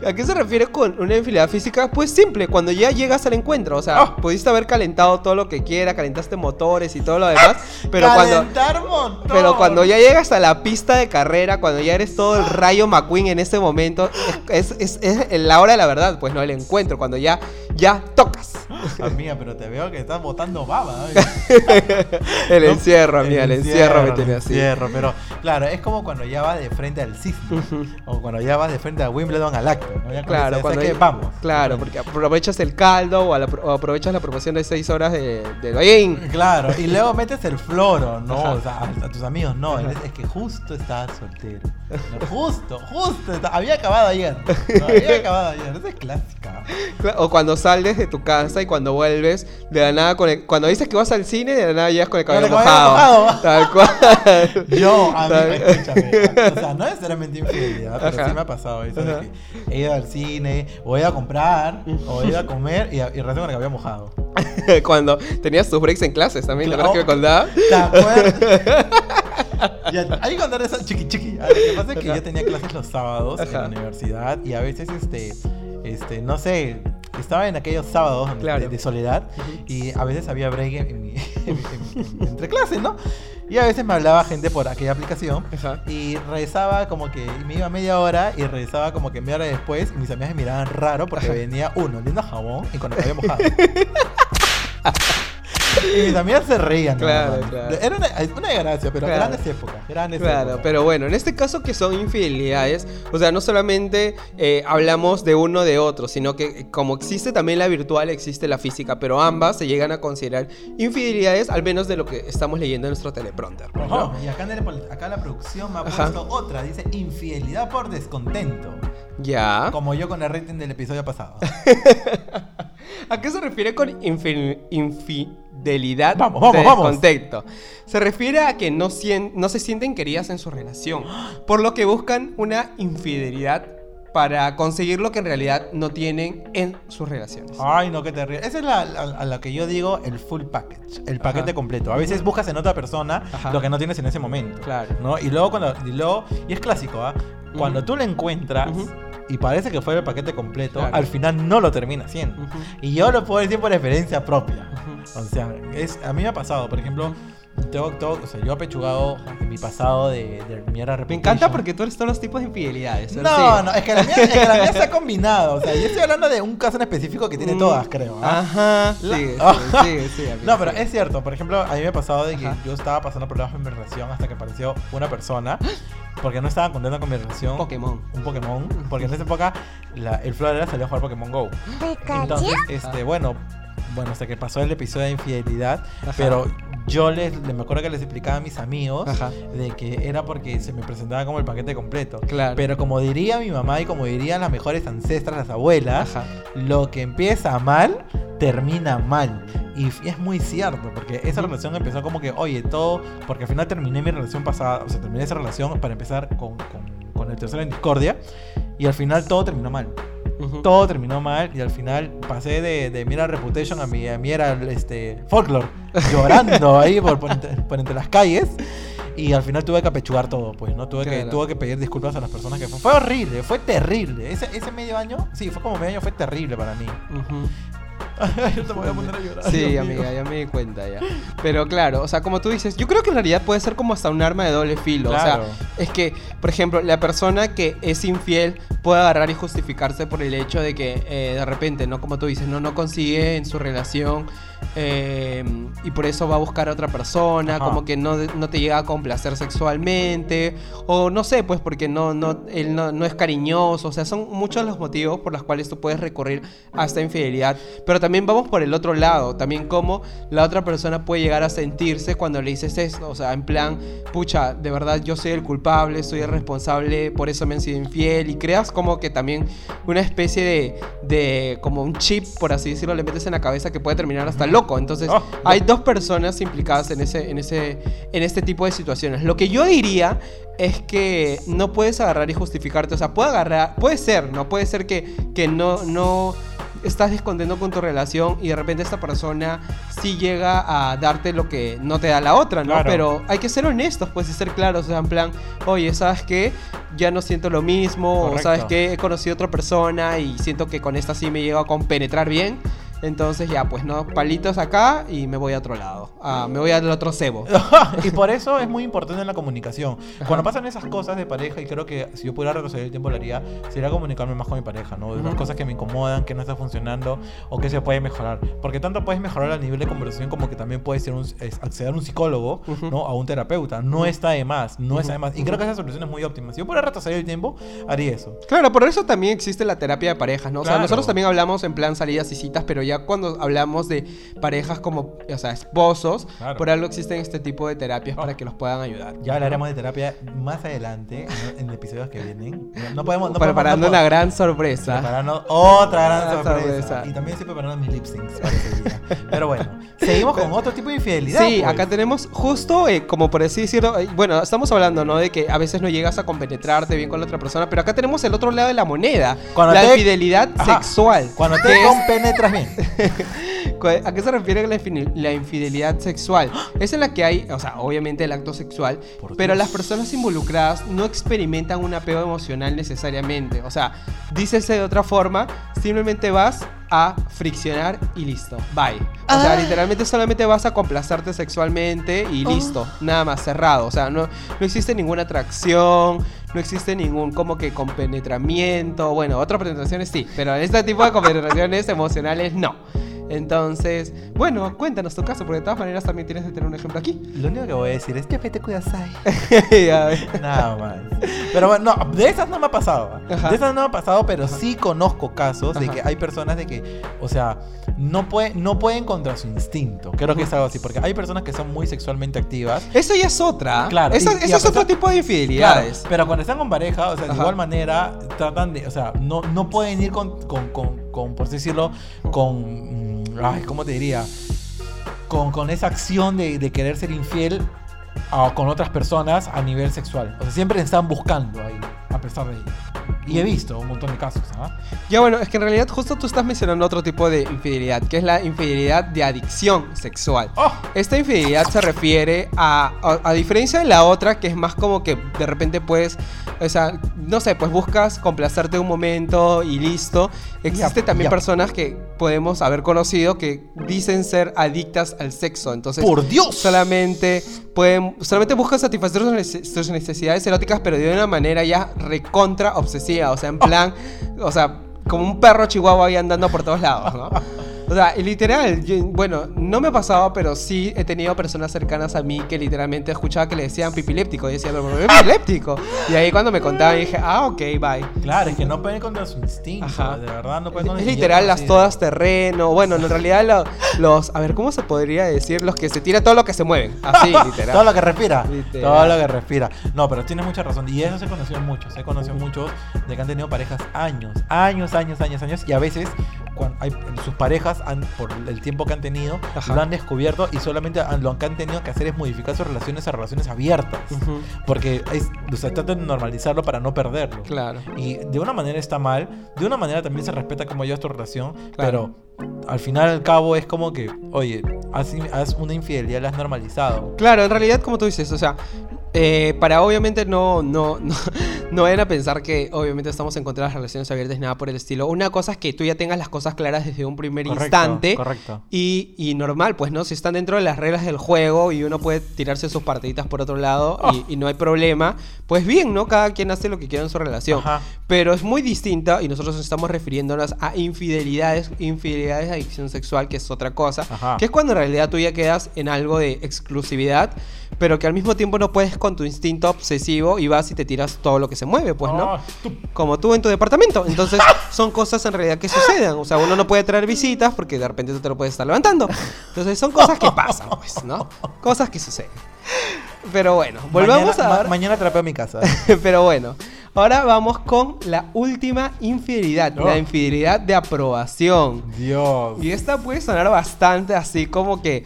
¿A qué se refiere con una infidelidad física? Pues simple, cuando ya llegas al encuentro. O sea, Ah. pudiste haber calentado todo lo que quiera, calentaste motores y todo lo demás. Pero cuando. Motor. Pero cuando ya llegas a la pista de carrera, cuando ya eres todo el rayo McQueen en ese momento, es, es- es- es la hora de la verdad, pues no, el encuentro, cuando ya, ya tocas. Amiga, pero te veo que estás botando baba. ¿eh? El ¿No? encierro, amiga, el encierro me tiene el así. encierro, pero claro, es como cuando ya vas de frente al cisne. o cuando ya vas de frente a Wimbledon al acto. ¿no? Ya Claro, cuando cuando que hay- vamos. Claro, porque aprovechas el caldo o, la- o aprovechas la promoción de 6 horas de, del Oyen. Claro, y luego metes el floro, ¿no? O sea, a, a tus amigos, no, es, es que justo estabas soltero. No, justo, justo, está- había acabado ayer. Había acabado ayer, esa es clásica. O cuando sales de tu casa y cuando vuelves, de la nada, con el- cuando dices que vas al cine, de la nada llegas con el cabello mojado. mojado. Tal cual. Yo, a mí, Tal- escúchame, o sea, no necesariamente infidelidad, pero Ajá. sí me ha pasado eso de Ajá. que he ido al cine, o he ido a comprar, o he ido a comer y, y recién con el cabello mojado. cuando tenías tus breaks en clases también, ¿te Claro. acuerdas que me contaba? ¿Te acuerdas? Hay que contar eso chiqui chiqui. Ah, Lo que pasa es que Ajá. yo tenía clases los sábados en la universidad y a veces, este, este, no sé, estaba en aquellos sábados Claro. de, de soledad y a veces había break en, en en entre clases, ¿no? Y a veces me hablaba gente por aquella aplicación Ajá. y regresaba como que me iba media hora y regresaba como que media hora después y mis amigas me miraban raro porque venía uno oliendo jabón y con el cabello mojado. Y mis amigas se reían. Claro. Era una, una gracia, pero Claro. grandes épocas. Grandes Claro, pero bueno, en este caso que son infidelidades, o sea, no solamente eh, hablamos de uno de otro, sino que eh, como existe también la virtual, existe la física, pero ambas se llegan a considerar infidelidades, al menos de lo que estamos leyendo en nuestro teleprompter. ¿no? Y acá, en el- acá la producción me ha Ajá. puesto otra. Dice infidelidad por descontento. Ya. Como yo con el rating del episodio pasado. ¿A qué se refiere con infi- infidelidad Vamos, vamos, de vamos. Se refiere a que no, sien- no se sienten queridas en su relación, por lo que buscan una infidelidad para conseguir lo que en realidad no tienen en sus relaciones. Ay, no, qué terrible. Esa es la, la- a la que yo digo el full package, el paquete Ajá. completo. A veces buscas en otra persona Ajá. lo que no tienes en ese momento. Claro. ¿no? Y luego cuando y luego y es clásico, ¿ah? Cuando Ujú. tú lo encuentras Ujú. Y parece que fue el paquete completo, Claro. al final no lo termina. Ujú. Y yo lo puedo decir por experiencia propia. O sea, es, a mí me ha pasado, por ejemplo, tengo, tengo- o sea, yo he apechugado en mi pasado de, de mi era Me encanta porque tú eres todos los tipos de infidelidades. No, ¿sí? no, es que, la mía, es que la mía se ha combinado. O sea, yo estoy hablando de un caso en específico que tiene Mm. todas, creo. ¿ah? Ajá. La- Ah. sigue, sigue, sigue, amigo, No, pero es cierto. Por ejemplo, a mí me ha pasado de que Ajá. yo estaba pasando problemas en mi relación hasta que apareció una persona porque no estaba contenta con mi relación. Pokémon. Un Pokémon. Porque en esa época la- el Florera salió a jugar Pokémon Go. Entonces, este, bueno, bueno, hasta que pasó el episodio de infidelidad, Ajá. pero yo les, les- me acuerdo que les explicaba a mis amigos Ajá. de que era porque se me presentaba como el paquete completo. Claro. Pero como diría mi mamá y como dirían las mejores ancestras, las abuelas, Ajá. lo que empieza mal, termina mal. Y es muy cierto, porque esa relación empezó como que, oye, todo, porque al final terminé mi relación pasada, o sea, terminé esa relación para empezar con, con, con el tercero en discordia, y al final todo terminó mal. Todo terminó mal y al final pasé de, de Mira Reputation a mi, a mi era este, folklore, llorando ahí por, por entre, por entre las calles. Y al final tuve que apechugar todo, pues, ¿no? Tuve, que, tuve que pedir disculpas a las personas que fue. Fue horrible, fue terrible. Ese, ese medio año, sí, fue como medio año, fue terrible para mí. Yo te voy a poner a llorar. Sí, Dios mío. amiga, ya me di cuenta ya. Pero claro, o sea, como tú dices, yo creo que en realidad puede ser como hasta un arma de doble filo. Claro. O sea, es que, por ejemplo, la persona que es infiel puede agarrar y justificarse por el hecho de que eh, de repente, ¿no? Como tú dices, no, no consigue en su relación eh, y por eso va a buscar a otra persona, Ajá. como que no, no te llega a complacer sexualmente, o no sé, pues porque no, no, él no, no es cariñoso, o sea, son muchos los motivos por los cuales tú puedes recurrir a esta infidelidad, pero también vamos por el otro lado, también cómo la otra persona puede llegar a sentirse cuando le dices esto, o sea, en plan, pucha, de verdad yo soy el culpable, soy el responsable, por eso me han sido infiel, y creas como que también una especie de, de como un chip, por así decirlo, le metes en la cabeza que puede terminar hasta loco, entonces Oh, hay dos personas implicadas en ese, en ese, en este tipo de situaciones. Lo que yo diría es que no puedes agarrar y justificarte. O sea, puede agarrar, puede ser, ¿no? Puede ser que, que no, no, estás descontento con tu relación y de repente esta persona sí llega a darte lo que no te da la otra, ¿no? Claro. Pero hay que ser honestos, pues, y ser claros, o sea, en plan, oye, ¿sabes qué? Ya no siento lo mismo, o Correcto. ¿sabes qué? He conocido a otra persona y siento que con esta sí me llego a compenetrar bien. Entonces ya, pues, ¿no? Palitos acá y me voy a otro lado. Ah, me voy al otro cebo. y por eso es muy importante la comunicación. Cuando pasan esas cosas de pareja, y creo que si yo pudiera retroceder el tiempo lo haría, sería comunicarme más con mi pareja, ¿no? De las cosas que me incomodan, que no está funcionando o que se puede mejorar. Porque tanto puedes mejorar a nivel de conversación como que también puedes ser un, acceder a un psicólogo, Ujú. ¿no? A un terapeuta. No está de más, no está de más. Y creo que esa solución es muy óptima. Si yo pudiera retroceder el tiempo, haría eso. Claro, por eso también existe la terapia de parejas, ¿no? O sea, Claro. nosotros también hablamos en plan salidas y citas, pero ya cuando hablamos de parejas como, o sea, esposos, Claro. por algo existen este tipo de terapias Oh. para que los puedan ayudar. Ya hablaremos de terapia más adelante, ¿no? en episodios que vienen. No, podemos... No Preparando podemos, una gran sorpresa. Preparando otra gran Gran sorpresa. sorpresa. Y también estoy preparando mis lip syncs para ese día. Pero bueno, seguimos con otro tipo de infidelidad. Sí, pues. acá tenemos justo, eh, como por así decirlo, eh, bueno, estamos hablando, ¿no? De que a veces no llegas a compenetrarte bien con la otra persona, pero acá tenemos el otro lado de la moneda, Cuando la te- infidelidad Ajá. sexual. Cuando te compenetras bien. ¿A qué se refiere la, infidelidad sexual? Es en la que hay, o sea, obviamente el acto sexual, pero las personas involucradas no experimentan un apego emocional necesariamente. O sea, dícese de otra forma, simplemente vas a friccionar y listo. Bye. O sea, Ah. literalmente solamente vas a complacerte sexualmente y listo. Nada más cerrado. O sea, no, no existe ninguna atracción, no existe ningún como que compenetramiento. Bueno, otras penetraciones sí, pero este tipo de compenetraciones emocionales no. Entonces, bueno, cuéntanos tu caso, porque de todas maneras también tienes que tener un ejemplo aquí. Lo único que voy a decir es que vete kudasai. A ver. Nada más. Pero bueno, no, de esas no me ha pasado. ¿eh? Ajá. De esas no me ha pasado, pero sí conozco casos de Ajá. que hay personas de que, o sea, no, puede, no pueden contra su instinto. Creo que es algo así, porque hay personas que son muy sexualmente activas. Eso ya es otra. Claro, Eso, y- y eso a es otro pesar- tipo de Claro, infidelidades. pero cuando están con pareja, o sea, de Ajá. igual manera, tratan de, o sea, no, no pueden ir con, con, con, con, por así decirlo, con, mm, ay, ¿cómo te diría? Con, con esa acción de, de querer ser infiel a- con otras personas a nivel sexual. O sea, siempre están buscando ahí, a pesar de ello. Y he visto un montón de casos, ¿ah? Ya bueno, es que en realidad justo tú estás mencionando otro tipo de infidelidad, que es la infidelidad de adicción sexual. ¡Oh! Esta infidelidad se refiere a, a, a diferencia de la otra, que es más como que de repente puedes, o sea, no sé, pues buscas complacerte un momento y listo. Existe también personas que podemos haber conocido que dicen ser adictas al sexo. Entonces, ¡Por Dios! solamente pueden, solamente buscan satisfacer sus necesidades eróticas, pero de una manera ya recontra obsesiva. O sea, en plan, o sea, como un perro chihuahua ahí andando por todos lados, ¿no? O sea, literal, yo- bueno, no me ha pasado, pero sí he tenido personas cercanas a mí que literalmente escuchaba que le decían pipiléptico. Y decía, pero ¿por qué epiléptico? Y ahí cuando me contaban dije, ah, ok, bye. Claro, es que no pueden contra su instinto. Ajá. De verdad, no pueden Es contra su literal las todas terreno. Bueno, en realidad lo- los, a ver, ¿cómo se podría decir? Los que se tira todo lo que se mueven. Así, literal. Todo lo que respira. Literal. Todo lo que respira. No, pero tienes mucha razón. Y eso se conoció muchos. Se conoció muchos de que han tenido parejas años, años, años, años, años. Y a veces hay, sus parejas, han, por el tiempo que han tenido, Ajá. lo han descubierto y solamente han- lo que han tenido que hacer es modificar sus relaciones a relaciones abiertas. Ujú, Porque es, o sea, tratan de normalizarlo para no perderlo. Claro. Y de una manera está mal, de una manera también se respeta cómo llevas tu relación, Claro. pero al final al cabo es como que, oye, haz, haz una infidelidad, la has normalizado. Claro, en realidad, como tú dices, o sea, eh, para obviamente no, no, no, no vayan a pensar que obviamente estamos en contra de las relaciones abiertas ni nada por el estilo. Una cosa es que tú ya tengas las cosas claras desde un primer Correcto, instante. Correcto. Y, y normal, pues, ¿no? Si están dentro de las reglas del juego y uno puede tirarse sus partiditas por otro lado Oh. y, y no hay problema, pues bien, ¿no? Cada quien hace lo que quiera en su relación. Ajá. Pero es muy distinta y nosotros estamos refiriéndonos a infidelidades, infidelidades de adicción sexual, que es otra cosa. Ajá. Que es cuando en realidad tú ya quedas en algo de exclusividad, pero que al mismo tiempo no puedes con tu instinto obsesivo y vas y te tiras todo lo que se mueve, pues, ¿no? Ah, tú- Como tú en tu departamento. Entonces, son cosas en realidad que suceden. O sea, uno no puede traer visitas porque de repente tú te lo puedes estar levantando. Entonces, son cosas que pasan, pues, ¿no? Cosas que suceden. Pero bueno, volvamos mañana, a ma- mañana trapeo mi casa. Pero bueno, ahora vamos con la última infidelidad, No. la infidelidad de aprobación. Dios. Y esta puede sonar bastante así como que...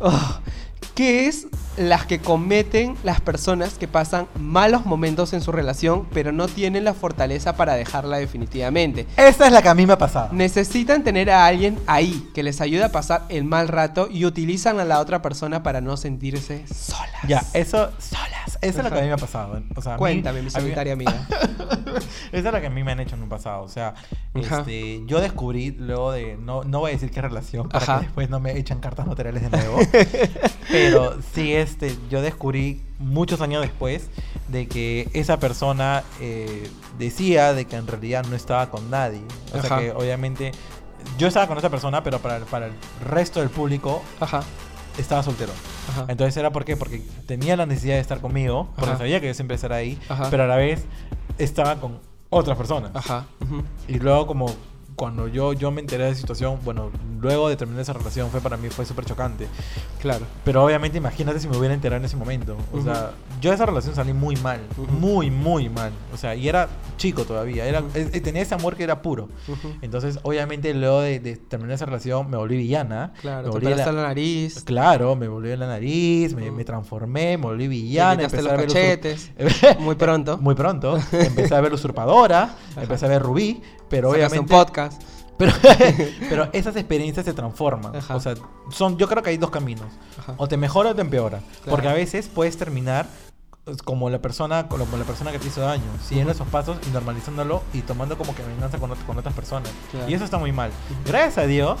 oh, que es las que cometen las personas que pasan malos momentos en su relación, pero no tienen la fortaleza para dejarla definitivamente. Esa es la que a mí me ha pasado. Necesitan tener a alguien ahí que les ayude a pasar el mal rato y utilizan a la otra persona para no sentirse solas. Ya, eso, solas. Eso es lo que a mí me ha pasado. O sea, a mí- Cuéntame, mi a mí- solitaria amiga. Esa es la que a mí me han hecho en un pasado. O sea, Ajá. este, yo descubrí luego de. No, no voy a decir qué relación para Ajá. que después no me echan cartas notariales de nuevo. pero sí, este, yo descubrí muchos años después de que esa persona eh, decía de que en realidad no estaba con nadie. O sea que obviamente. Yo estaba con esa persona, pero para, el- para el resto del público Ajá, estaba soltero. ajá. Entonces era por qué? porque tenía la necesidad de estar conmigo, porque sabía que yo siempre estará ahí, pero a la vez estaba con otras personas. Ajá. Y luego como cuando yo, yo me enteré de la situación, bueno, luego de terminar esa relación fue para mí fue súper chocante. Claro. Pero obviamente imagínate si me hubiera enterado en ese momento. O sea, yo de esa relación salí muy mal, muy, muy mal. O sea, y era chico todavía, era, eh, tenía ese amor que era puro. Entonces, obviamente, luego de, de terminar esa relación me volví villana. Claro, me te volví operaste la- la nariz, Claro, me volví la nariz, me, transformé, me volví te villana, empecé los a ver cachetes. usur- Muy pronto. Muy pronto. Empecé a ver Usurpadora, empecé a ver Rubí, pero Sacaste obviamente... un podcast. Pero, pero esas experiencias se transforman. Ajá. O sea, son, yo creo que hay dos caminos. Ajá. O te mejora o te empeora. Claro. Porque a veces puedes terminar pues, como la persona como la persona que te hizo daño, siguiendo esos pasos y normalizándolo y tomando como que venganza con, con otras personas. Claro. Y eso está muy mal. Gracias a Dios,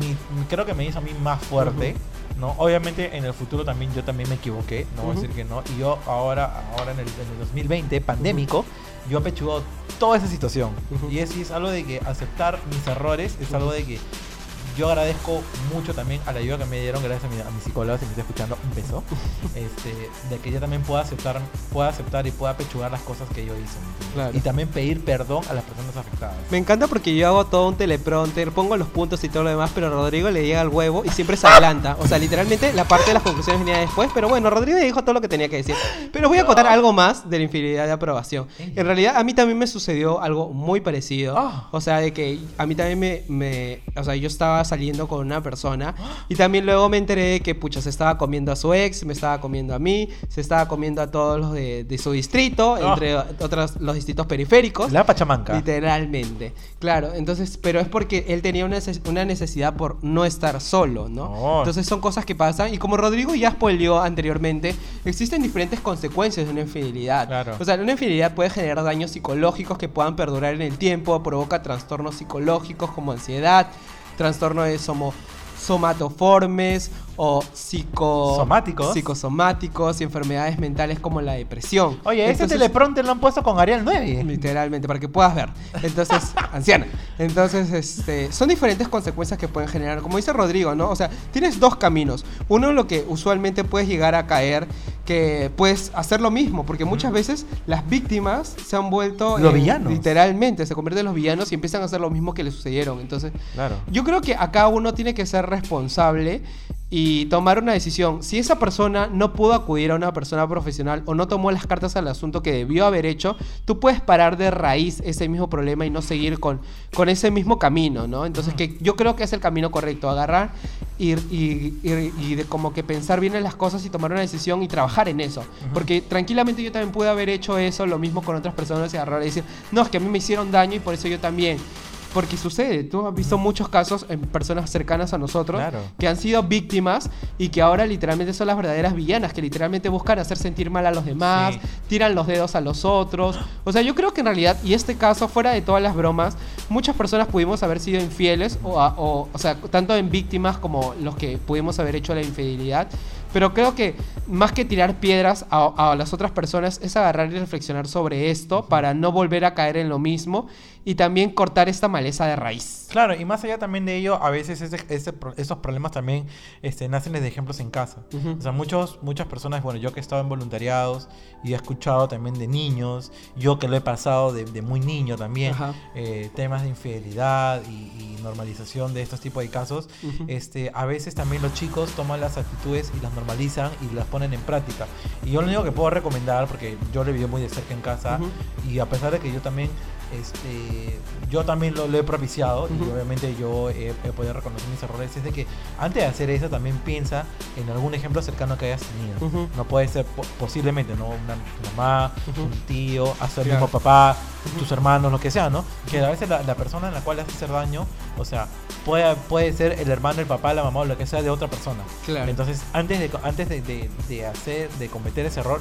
mi- creo que me hizo a mí más fuerte. ¿no? Obviamente en el futuro también yo también me equivoqué, no voy a decir que no. Y yo ahora, ahora en el, en el 2020, pandémico, yo apechugado toda esa situación. Y es, y es algo de que aceptar mis errores es algo de que yo agradezco mucho también a la ayuda que me dieron gracias a mi, a mi psicóloga, si me está escuchando, un beso. este, de que ella también pueda aceptar, pueda aceptar y pueda apechugar las cosas que yo hice. Claro. Y también pedir perdón a las personas afectadas. Me encanta porque yo hago todo un teleprompter, pongo los puntos y todo lo demás, pero Rodrigo le llega al huevo y siempre se adelanta. O sea, literalmente la parte de las conclusiones venía después, pero bueno, Rodrigo dijo todo lo que tenía que decir. Pero voy a contar algo más de la infidelidad de aprobación. En realidad, a mí también me sucedió algo muy parecido. Ah. O sea, de que a mí también me, me- O sea, yo estaba saliendo con una persona y también luego me enteré de que, pucha, se estaba comiendo a su ex, me estaba comiendo a mí, se estaba comiendo a todos los de, de su distrito, Ah. entre otros los distritos periféricos. La pachamanca. Literalmente. Claro, entonces, pero es porque él tenía una, una necesidad por no estar solo, ¿no? No. Entonces son cosas que pasan. Y como Rodrigo ya spoileó anteriormente, existen diferentes consecuencias de una infidelidad. Claro. O sea, una infidelidad puede generar daños psicológicos que puedan perdurar en el tiempo, provoca trastornos psicológicos como ansiedad, trastornos de somo somatoformes o psico Somáticos. psicosomáticos y enfermedades mentales como la depresión. Oye, ese teleprompter lo han puesto con Arial 9. Literalmente, para que puedas ver. Entonces, anciana. Entonces, este, son diferentes consecuencias que pueden generar. Como dice Rodrigo, ¿no? O sea, tienes dos caminos. Uno, lo que usualmente puedes llegar a caer, que puedes hacer lo mismo, porque muchas veces las víctimas se han vuelto... Los en- villanos. Literalmente, se convierten en los villanos y empiezan a hacer lo mismo que les sucedieron. Entonces, Claro. yo creo que acá uno tiene que ser responsable y tomar una decisión. Si esa persona no pudo acudir a una persona profesional o no tomó las cartas al asunto que debió haber hecho, tú puedes parar de raíz ese mismo problema y no seguir con, con ese mismo camino, ¿no? Entonces, que yo creo que es el camino correcto, agarrar y, y- y- y de como que pensar bien en las cosas y tomar una decisión y trabajar en eso. Porque tranquilamente yo también pude haber hecho eso, lo mismo con otras personas y agarrar y decir, no, es que a mí me hicieron daño y por eso yo también. Porque sucede, tú has visto muchos casos en personas cercanas a nosotros Claro. que han sido víctimas y que ahora literalmente son las verdaderas villanas, que literalmente buscan hacer sentir mal a los demás, Sí. tiran los dedos a los otros. O sea, yo creo que en realidad, y este caso, fuera de todas las bromas, muchas personas pudimos haber sido infieles, o, a- o, o sea, tanto en víctimas como los que pudimos haber hecho la infidelidad. Pero creo que más que tirar piedras a, a las otras personas es agarrar y reflexionar sobre esto para no volver a caer en lo mismo y también cortar esta maleza de raíz. Claro, y más allá también de ello, a veces ese, ese esos problemas también este, nacen desde ejemplos en casa. Ujú. O sea, muchos, muchas personas, bueno, yo que he estado en voluntariados y he escuchado también de niños, yo que lo he pasado de, de muy niño también, Ajá. eh, temas de infidelidad y, y normalización de estos tipos de casos, Ujú. este, a veces también los chicos toman las actitudes y las normalizan y las ponen en práctica. Y yo lo único que puedo recomendar, porque yo lo vivido muy de cerca en casa, y a pesar de que yo también este, yo también lo, lo he propiciado y obviamente yo he, he podido reconocer mis errores, es de que antes de hacer eso también piensa en algún ejemplo cercano que hayas tenido. No puede ser po- posiblemente, ¿no? Una mamá, un tío, hasta el Claro. mismo papá, tus hermanos, lo que sea, ¿no? Que a veces la, la persona en la cual le hace hacer daño, o sea, puede, puede ser el hermano, el papá, la mamá o lo que sea de otra persona. Claro. Entonces, antes de, antes de, de- de hacer, de cometer ese error,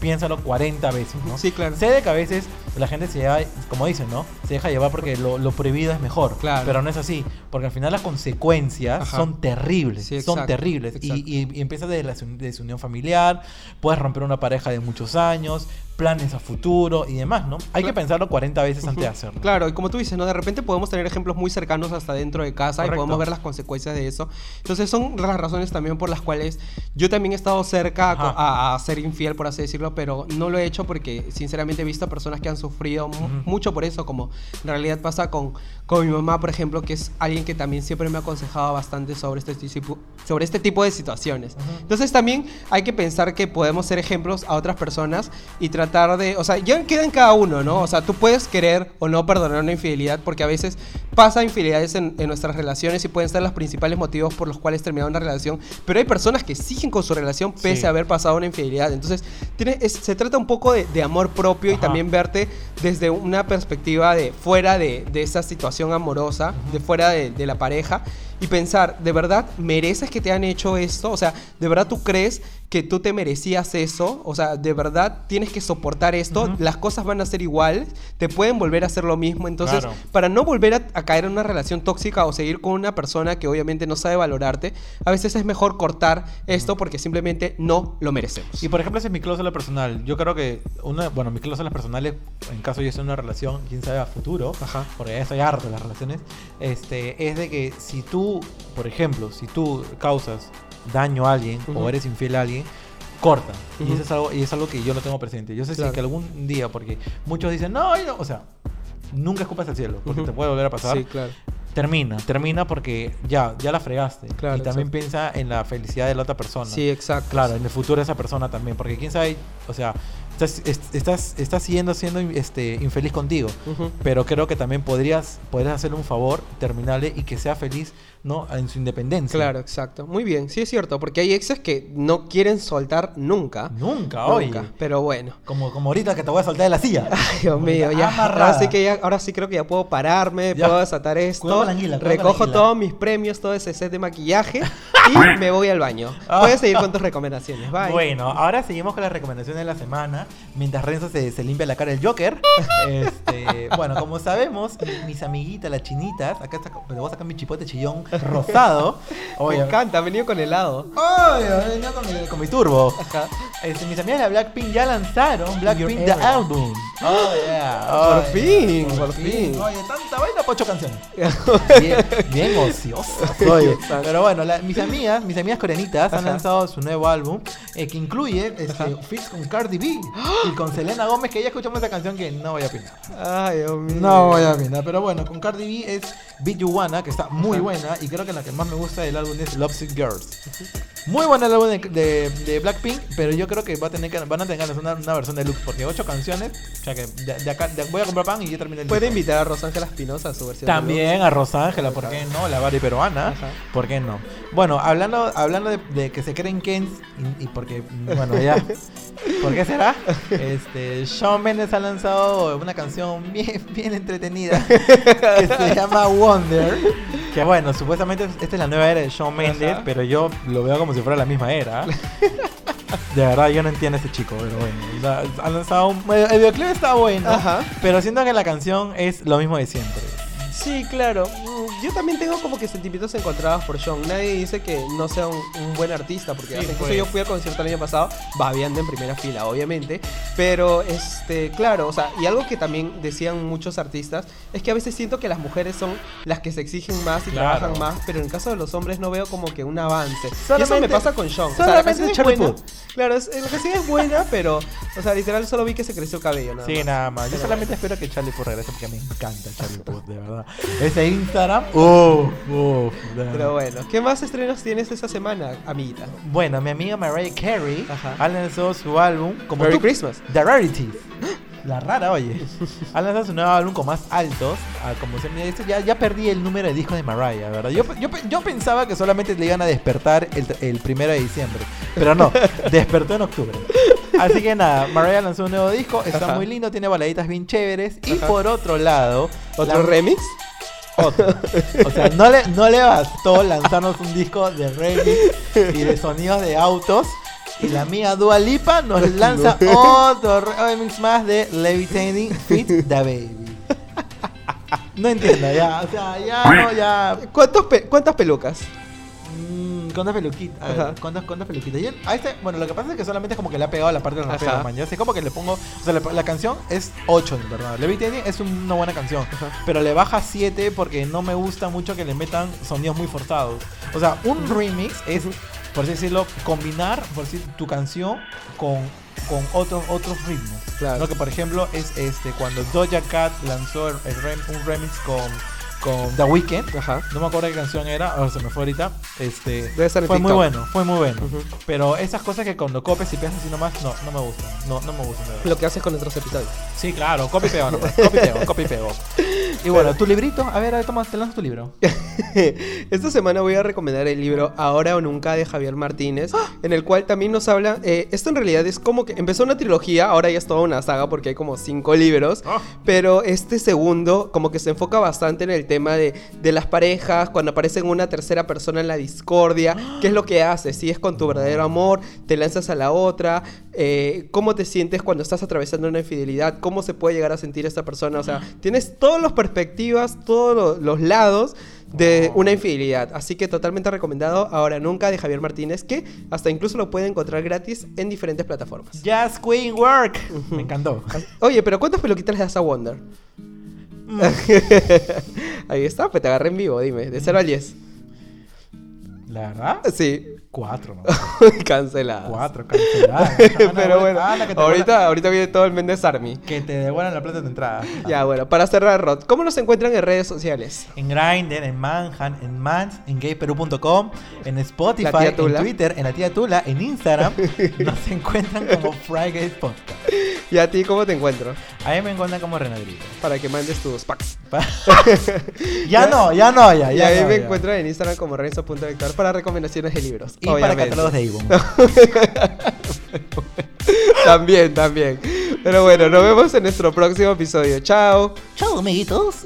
piénsalo 40 veces, ¿no? Sí, claro. Sé de que a veces la gente se lleva, como dicen, ¿no? Se deja llevar porque lo, lo prohibido es mejor. Claro. Pero no es así. Porque al final las consecuencias Ajá. son terribles. Sí, son terribles. Y, exacto. y- y empieza de la desun- desunión familiar, puedes romper una pareja de muchos años, planes a futuro y demás, ¿no? Hay que Cla- pensarlo 40 veces antes de hacerlo. Claro, y como tú dices, ¿no? De repente podemos tener ejemplos muy cercanos hasta dentro de casa Correcto. y podemos ver las consecuencias de eso. Entonces son las razones también por las cuales yo también he estado cerca a, a- ser infiel, por así decirlo, pero no lo he hecho porque sinceramente he visto personas que han sufrido mucho por eso, como en realidad pasa con, con mi mamá, por ejemplo, que es alguien que también siempre me ha aconsejado bastante sobre este, tipo- sobre este tipo de situaciones. Entonces también hay que pensar que podemos ser ejemplos a otras personas y tratar de, o sea, ya queda en cada uno, ¿no? O sea, tú puedes querer o no perdonar una infidelidad porque a veces pasa infidelidades en, en nuestras relaciones y pueden ser los principales motivos por los cuales termina una relación, pero hay personas que siguen con su relación pese Sí. a haber pasado una infidelidad. Entonces, tiene, es- se trata un poco de, de amor propio y Ajá. también verte desde una perspectiva de fuera de, de esa situación amorosa, de fuera de, de la pareja y pensar, ¿de verdad mereces que te han hecho esto? O sea, ¿de verdad tú crees que tú te merecías eso? O sea, ¿de verdad tienes que soportar esto? Las cosas van a ser iguales, te pueden volver a hacer lo mismo. Entonces, Claro. para no volver a, a caer en una relación tóxica o seguir con una persona que obviamente no sabe valorarte, a veces es mejor cortar esto porque simplemente no lo merecemos. Y por ejemplo, esa es mi cláusula personal. Yo creo que una, bueno, mis cláusulas personales, en caso yo esté en una relación, quién sabe a futuro, Ajá. porque ya estoy harto de las relaciones, este, es de que si tú, por ejemplo, si tú causas daño a alguien Ujú. o eres infiel a alguien, corta. Y Ujú. eso es algo, y es algo que yo lo tengo presente. Yo sé si Claro. es que algún día, porque muchos dicen, no, no", o sea, nunca escupas al cielo, porque Ujú. te puede volver a pasar. Sí, claro. Termina, termina porque ya, ya la fregaste. Claro, y también exacto. piensa en la felicidad de la otra persona. Sí, exacto. Claro, en el futuro de esa persona también, porque quién sabe, o sea, estás, est- estás, estás siguiendo siendo este, infeliz contigo, Ujú. pero creo que también podrías, podrías hacerle un favor, terminarle y que sea feliz, ¿no? En su independencia. Claro, exacto. Muy bien, sí es cierto, porque hay exes que no quieren soltar nunca. Nunca, Nunca, oye. pero bueno. Como, como ahorita que te voy a soltar de la silla. Ay, Dios mío, ya, amarrada. ahora sí que ya, ahora sí creo que ya puedo pararme, Ya. puedo desatar esto, anguila, recojo todos mis premios, todo ese set de maquillaje y me voy al baño. Ah. Puedes seguir con tus recomendaciones, bye. Bueno, ahora seguimos con las recomendaciones de la semana. Mientras Renzo se, se limpia la cara el Joker. Este, bueno, como sabemos, mi- mis amiguitas, las chinitas, acá está, le voy a sacar mi chipote chillón rosado. me encanta, ha venido con helado. Venía con mi, con mi turbo. Ajá. Este, mis amigas de Blackpink ya lanzaron Blackpink The. Album. Oh, yeah. Por fin, por fin. Oye, tanta vaina para ocho canciones. Bien, bien. Oye. Exacto. Pero bueno, la- mis amigas, mis amigas coreanitas han lanzado su nuevo álbum eh, que incluye este, feats con Cardi B y con Selena Gómez, que ya escuchamos esa canción que no voy a opinar. Ay, Dios mío. No voy a opinar, pero bueno, con Cardi B es Beat You Wanna, que está muy buena y creo que la que más me gusta del álbum es Love Sick Girls. Muy buena el álbum de, de- de Blackpink, pero yo creo que va a tener que, van a tener que hacer una, una versión deluxe porque ocho canciones, o sea que de, de acá voy a comprar pan y ya terminé el Puede disco. invitar a Rosángela Espinosa a su versión. También a Rosángela, ¿por qué no? La Barbie peruana, Ajá. ¿por qué no? Bueno, hablando, hablando de, de que se creen Kens, y, y porque, bueno, ya, ¿por qué será? Este, Shawn Mendes ha lanzado una canción bien, bien entretenida que se llama Wonder, que bueno, supuestamente esta es la nueva era de Shawn Mendes, Ajá. pero yo lo veo como si fuera la misma era. De verdad, yo no entiendo a este chico, pero bueno. la- ha lanzado un, el videoclip está bueno, Ajá. pero siento que la canción es lo mismo de siempre. Sí, claro. Mm, Yo también tengo como que sentimientos encontrados por Sean. Nadie dice que no sea un, un buen artista, porque Sí, incluso pues. yo fui al concierto el año pasado, babeando en primera fila, obviamente. Pero, este, claro, o sea, y algo que también decían muchos artistas es que a veces siento que las mujeres son las que se exigen más y Claro. trabajan más, pero en el caso de los hombres no veo como que un avance. y eso me pasa con Sean. O sea, la solamente canción es Charlie buena. Puth. Claro, es, la canción es buena, pero, o sea, literal solo vi que se creció el cabello, nada Sí, más. nada más. Yo solamente espero que Charlie Puth regrese porque me encanta Charlie Puth, de verdad. Ese Instagram. Pero bueno, ¿qué más estrenos tienes esta semana, amiguita? Bueno, mi amiga Mariah Carey Ajá. ha lanzado su álbum como Merry tú- Christmas. The Rarities. La rara, oye. Ha lanzado su nuevo álbum con más altos. ah, como se me dice, ya, ya perdí el número de discos de Mariah, ¿verdad? Yo, yo, yo pensaba que solamente le iban a despertar el, el primero de diciembre. Pero no, despertó en octubre. Así que nada, Mariah lanzó un nuevo disco. Está Ajá. muy lindo, tiene baladitas bien chéveres. Y Ajá. por otro lado, ¿Otro la- remix? otro. O sea, no le, no le bastó lanzarnos un disco de remix y de sonidos de autos. Y la amiga Dua Lipa nos lanza otro remix más de Levitating Fit the Baby. No entiendo, ya, o sea, ya, no, ya. ¿Cuántos pe- ¿Cuántas pelucas? Mm, ¿Cuántas peluquitas? ¿cuántas, cuántas peluquitas? Yo- a este, bueno, lo que pasa es que solamente es como que le ha pegado la parte de los Ajá. raperos, man. Ya sé como que le pongo. O sea, la, la canción es 8, en verdad. Levitating es una buena canción. Ajá. Pero le baja 7 porque no me gusta mucho que le metan sonidos muy forzados. O sea, un remix es, por así decirlo, combinar por decir, tu canción con, con otros, otros ritmos. Claro. ¿no? Que por ejemplo es este cuando Doja Cat lanzó el- el rem- un remix con, con The Weeknd. Ajá. No me acuerdo qué canción era, se me fue ahorita. Este, Debe estar en fue muy TikTok. bueno, fue muy bueno. Ujú. Pero esas cosas que cuando copias y pegas así nomás, no, no me gustan. No, no me gustan. de verdad. Lo que haces con nuestros episodios. Sí, claro, copy y pego nomás. Copy y pego, copy y pego. Y bueno, tu librito, a ver, a ver, toma, te lanzo tu libro. Esta semana voy a recomendar el libro Ahora o Nunca de Javier Martínez, en el cual también nos habla. eh, esto en realidad es como que empezó una trilogía, ahora ya es toda una saga porque hay como cinco libros. Ah. Pero este segundo, como que se enfoca bastante en el tema de, de las parejas, cuando aparece una tercera persona en la discordia, qué es lo que haces, si es con tu verdadero amor, te lanzas a la otra, eh, cómo te sientes cuando estás atravesando una infidelidad, cómo se puede llegar a sentir esta persona. O sea, tienes todas las perspectivas, todos lo- los lados de una infidelidad. Así que totalmente recomendado Ahora Nunca de Javier Martínez, que hasta incluso lo pueden encontrar gratis en diferentes plataformas. Just Queen Work. Me encantó. Oye, pero ¿cuántas peluquitas le das a Wonder? Ahí está, pues te agarré en vivo, dime, de 0 al 10. La verdad, Sí, cuatro, ¿no? cancelada. Cuatro, cancelada. Pero bueno, ahorita, ahorita viene todo el Mendes Army. Que te devuelvan la plata de entrada. Ya, bueno, para cerrar, Rod, ¿cómo nos encuentran en redes sociales? En Grindr, en Manhunt, en Mans, en gayperú.com, en Spotify, en. Twitter, en la tía Tula, en Instagram. nos encuentran como Friday Podcast. ¿Y a ti cómo te encuentro? A mí me encuentran como Renadrito. Para que mandes tus packs. ya no, ya no, ya. Y ya ahí no, me ya. encuentran en Instagram como Renzo.vector para recomendaciones de libros. Y para obviamente. catálogos de Avon. también, también. Pero bueno, nos vemos en nuestro próximo episodio. Chao. Chao, amiguitos.